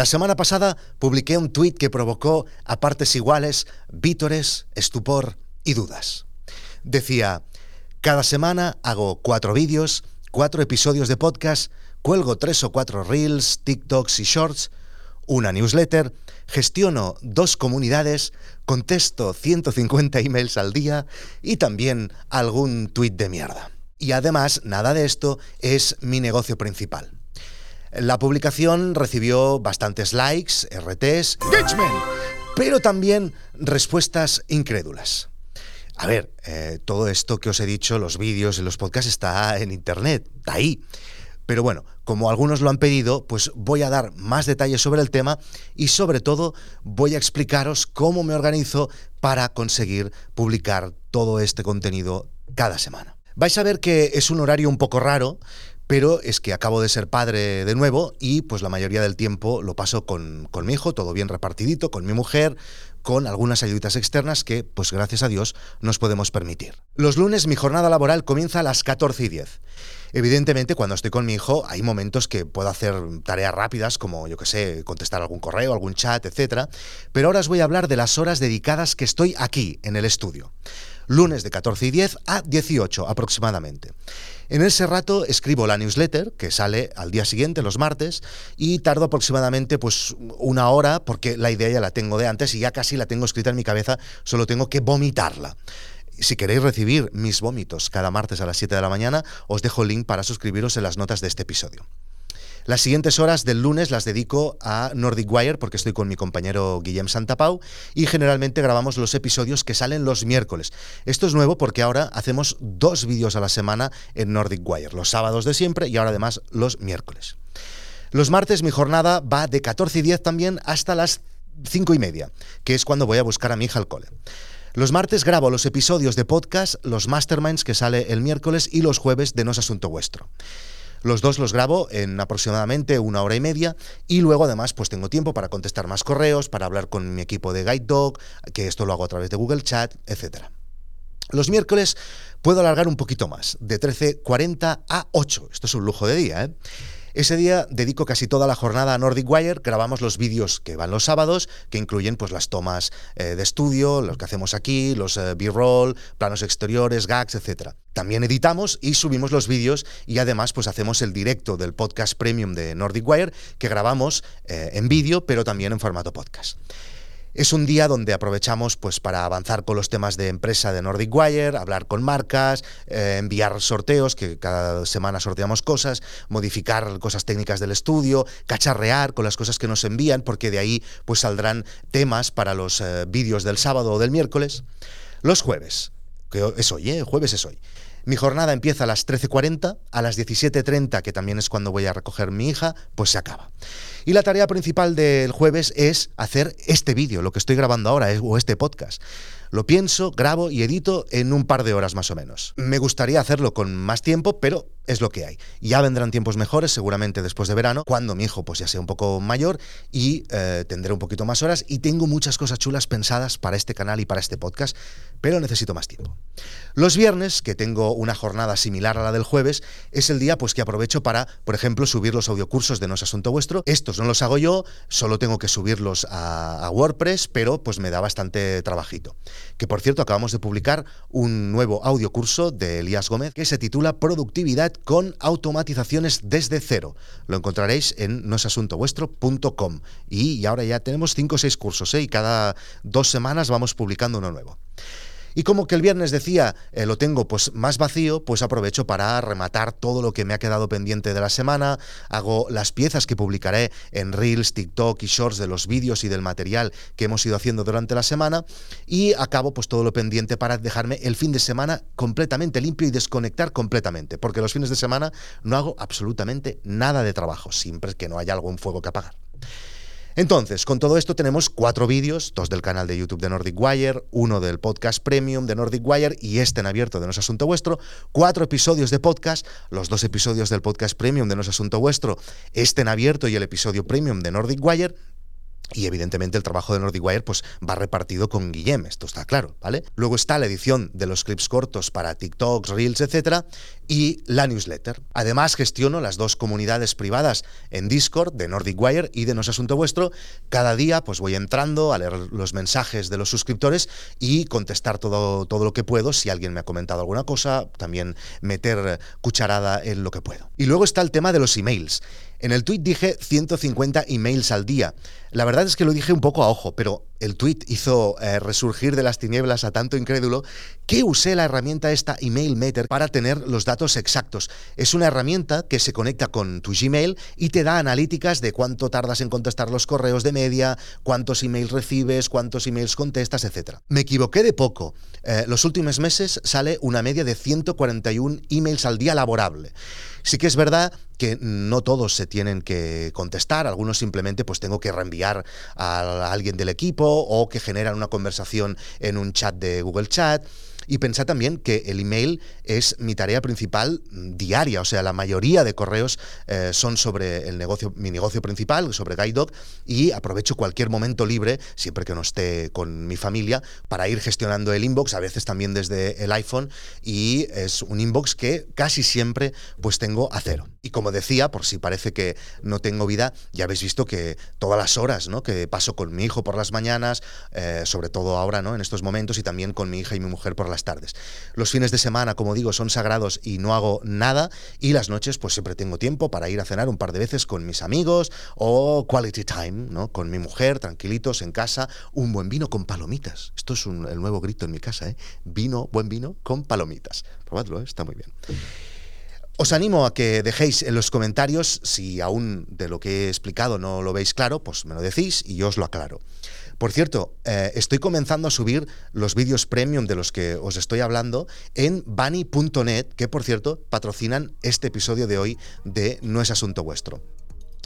La semana pasada publiqué un tuit que provocó a partes iguales vítores, estupor y dudas. Decía, cada semana hago cuatro vídeos, cuatro episodios de podcast, cuelgo tres o cuatro reels, TikToks y shorts, una newsletter, gestiono dos comunidades, contesto 150 emails al día y también algún tuit de mierda. Y además, nada de esto es mi negocio principal. La publicación recibió bastantes likes, RTs, engagement, pero también respuestas incrédulas. A ver, eh, todo esto que os he dicho, los vídeos y los podcasts está en internet, ahí. Pero bueno, como algunos lo han pedido, pues voy a dar más detalles sobre el tema y sobre todo voy a explicaros cómo me organizo para conseguir publicar todo este contenido cada semana. Vais a ver que es un horario un poco raro, pero es que acabo de ser padre de nuevo y pues la mayoría del tiempo lo paso con, mi hijo, todo bien repartidito, con mi mujer, con algunas ayuditas externas que, pues gracias a Dios, nos podemos permitir. Los lunes mi jornada laboral comienza a las 14 y 10. Evidentemente, cuando estoy con mi hijo, hay momentos que puedo hacer tareas rápidas, como, yo que sé, contestar algún correo, algún chat, etc. Pero ahora os voy a hablar de las horas dedicadas que estoy aquí, en el estudio. Lunes de 14 y 10 a 18 aproximadamente. En ese rato escribo la newsletter, que sale al día siguiente, los martes, y tardo aproximadamente pues una hora, porque la idea ya la tengo de antes y ya casi la tengo escrita en mi cabeza, solo tengo que vomitarla. Si queréis recibir mis vómitos cada martes a las 7 de la mañana, os dejo el link para suscribiros en las notas de este episodio. Las siguientes horas del lunes las dedico a Nordic Wire porque estoy con mi compañero Guillem Santapau y generalmente grabamos los episodios que salen los miércoles. Esto es nuevo porque ahora hacemos dos vídeos a la semana en Nordic Wire, los sábados de siempre y ahora además los miércoles. Los martes mi jornada va de 14 y 10 también hasta las 5 y media, que es cuando voy a buscar a mi hija al cole. Los martes grabo los episodios de podcast, los masterminds que sale el miércoles y los jueves de No es Asunto Vuestro. Los dos los grabo en aproximadamente una hora y media y luego además pues tengo tiempo para contestar más correos, para hablar con mi equipo de Guide Dog, que esto lo hago a través de Google Chat, etc. Los miércoles puedo alargar un poquito más, de 13.40 a 8. Esto es un lujo de día, ¿eh? Ese día dedico casi toda la jornada a Nordic Wire, grabamos los vídeos que van los sábados, que incluyen pues las tomas eh, de estudio, los que hacemos aquí, los eh, B-roll, planos exteriores, gags, etc. También editamos y subimos los vídeos y además pues hacemos el directo del podcast premium de Nordic Wire que grabamos eh, en vídeo pero también en formato podcast. Es un día donde aprovechamos pues, para avanzar con los temas de empresa de Nordic Wire, hablar con marcas, eh, enviar sorteos, que cada semana sorteamos cosas, modificar cosas técnicas del estudio, cacharrear con las cosas que nos envían, porque de ahí pues, saldrán temas para los eh, vídeos del sábado o del miércoles. Los jueves, que es hoy, ¿eh? jueves es hoy. Mi jornada empieza a las 13.40, a las 17.30, que también es cuando voy a recoger mi hija, pues se acaba. Y la tarea principal del jueves es hacer este vídeo, lo que estoy grabando ahora, o este podcast. Lo pienso, grabo y edito en un par de horas más o menos. Me gustaría hacerlo con más tiempo, pero es lo que hay. Ya vendrán tiempos mejores, seguramente después de verano, cuando mi hijo pues ya sea un poco mayor y eh, tendré un poquito más horas y tengo muchas cosas chulas pensadas para este canal y para este podcast, pero necesito más tiempo. Los viernes, que tengo una jornada similar a la del jueves, es el día pues que aprovecho para, por ejemplo, subir los audiocursos de No es Asunto Vuestro. Estos no los hago yo, solo tengo que subirlos a, a WordPress, pero pues me da bastante trabajito que por cierto acabamos de publicar un nuevo audiocurso de Elías Gómez que se titula Productividad con automatizaciones desde cero. Lo encontraréis en noesasuntovuestro.com y, ahora ya tenemos cinco o seis cursos ¿eh? y cada dos semanas vamos publicando uno nuevo. Y como que el viernes decía, eh, lo tengo pues más vacío, pues aprovecho para rematar todo lo que me ha quedado pendiente de la semana, hago las piezas que publicaré en Reels, TikTok y Shorts de los vídeos y del material que hemos ido haciendo durante la semana y acabo pues todo lo pendiente para dejarme el fin de semana completamente limpio y desconectar completamente, porque los fines de semana no hago absolutamente nada de trabajo, siempre que no haya algún fuego que apagar. Entonces, con todo esto tenemos cuatro vídeos, dos del canal de YouTube de Nordic Wire, uno del podcast premium de Nordic Wire y este en abierto de No es Asunto Vuestro, cuatro episodios de podcast, los dos episodios del podcast premium de No es Asunto Vuestro, este en abierto y el episodio premium de Nordic Wire, y evidentemente el trabajo de NordicWire pues, va repartido con Guillem, esto está claro, ¿vale? Luego está la edición de los clips cortos para TikToks, Reels, etcétera, y la newsletter. Además, gestiono las dos comunidades privadas en Discord de NordicWire y de No es Asunto Vuestro. Cada día pues voy entrando a leer los mensajes de los suscriptores y contestar todo, todo lo que puedo. Si alguien me ha comentado alguna cosa, también meter cucharada en lo que puedo. Y luego está el tema de los emails. En el tweet dije 150 emails al día. La verdad es que lo dije un poco a ojo, pero el tweet hizo eh, resurgir de las tinieblas a tanto incrédulo que usé la herramienta esta Email Meter para tener los datos exactos. Es una herramienta que se conecta con tu Gmail y te da analíticas de cuánto tardas en contestar los correos de media, cuántos emails recibes, cuántos emails contestas, etc. Me equivoqué de poco. Eh, los últimos meses sale una media de 141 emails al día laborable. Sí que es verdad que no todos se tienen que contestar, algunos simplemente pues tengo que reenviar a alguien del equipo o que generan una conversación en un chat de Google Chat. Y pensad también que el email es mi tarea principal diaria, o sea, la mayoría de correos eh, son sobre el negocio, mi negocio principal, sobre GuideDog, y aprovecho cualquier momento libre, siempre que no esté con mi familia, para ir gestionando el inbox, a veces también desde el iPhone, y es un inbox que casi siempre pues tengo a cero. Y como decía, por si parece que no tengo vida, ya habéis visto que todas las horas ¿no? que paso con mi hijo por las mañanas, eh, sobre todo ahora, ¿no? en estos momentos, y también con mi hija y mi mujer por las tardes. Los fines de semana, como digo, son sagrados y no hago nada y las noches pues siempre tengo tiempo para ir a cenar un par de veces con mis amigos o quality time, ¿no? Con mi mujer, tranquilitos en casa, un buen vino con palomitas. Esto es el nuevo grito en mi casa, ¿eh? Vino, buen vino con palomitas. Probadlo, ¿eh? está muy bien. Os animo a que dejéis en los comentarios, si aún de lo que he explicado no lo veis claro, pues me lo decís y yo os lo aclaro. Por cierto, eh, estoy comenzando a subir los vídeos premium de los que os estoy hablando en bunny.net, que por cierto patrocinan este episodio de hoy de No es Asunto Vuestro.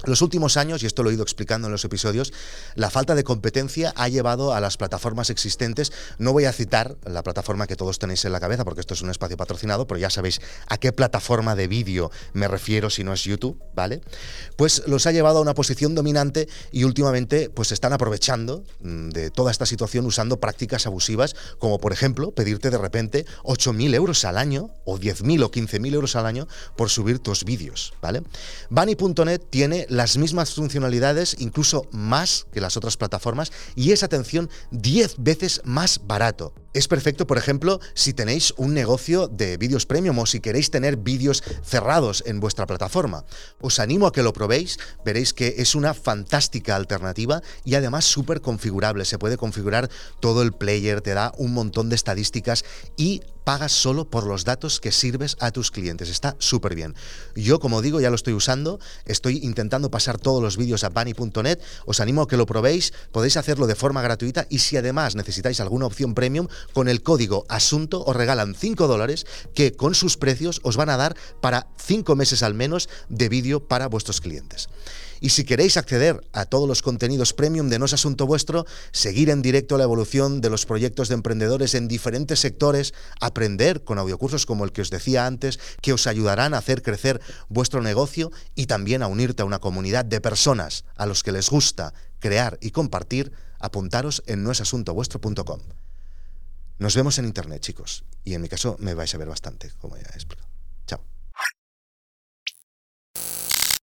Los últimos años, y esto lo he ido explicando en los episodios, la falta de competencia ha llevado a las plataformas existentes, no voy a citar la plataforma que todos tenéis en la cabeza porque esto es un espacio patrocinado, pero ya sabéis a qué plataforma de vídeo me refiero si no es YouTube, ¿vale? Pues los ha llevado a una posición dominante y últimamente pues están aprovechando mm, de toda esta situación usando prácticas abusivas, como por ejemplo pedirte de repente 8.000 euros al año o 10.000 o 15.000 euros al año por subir tus vídeos, ¿vale? Bunny.net tiene las mismas funcionalidades, incluso más que las otras plataformas, y es, atención, 10 veces más barato. Es perfecto, por ejemplo, si tenéis un negocio de vídeos premium o si queréis tener vídeos cerrados en vuestra plataforma. Os animo a que lo probéis, veréis que es una fantástica alternativa y además súper configurable. Se puede configurar todo el player, te da un montón de estadísticas y pagas solo por los datos que sirves a tus clientes. Está súper bien. Yo, como digo, ya lo estoy usando, estoy intentando pasar todos los vídeos a bunny.net, os animo a que lo probéis, podéis hacerlo de forma gratuita y si además necesitáis alguna opción premium, con el código asunto os regalan 5 dólares que con sus precios os van a dar para 5 meses al menos de vídeo para vuestros clientes. Y si queréis acceder a todos los contenidos premium de No es Asunto Vuestro, seguir en directo la evolución de los proyectos de emprendedores en diferentes sectores, aprender con audiocursos como el que os decía antes, que os ayudarán a hacer crecer vuestro negocio y también a unirte a una comunidad de personas a los que les gusta crear y compartir, apuntaros en noesasuntovuestro.com. Nos vemos en internet, chicos. Y en mi caso me vais a ver bastante, como ya he explicado.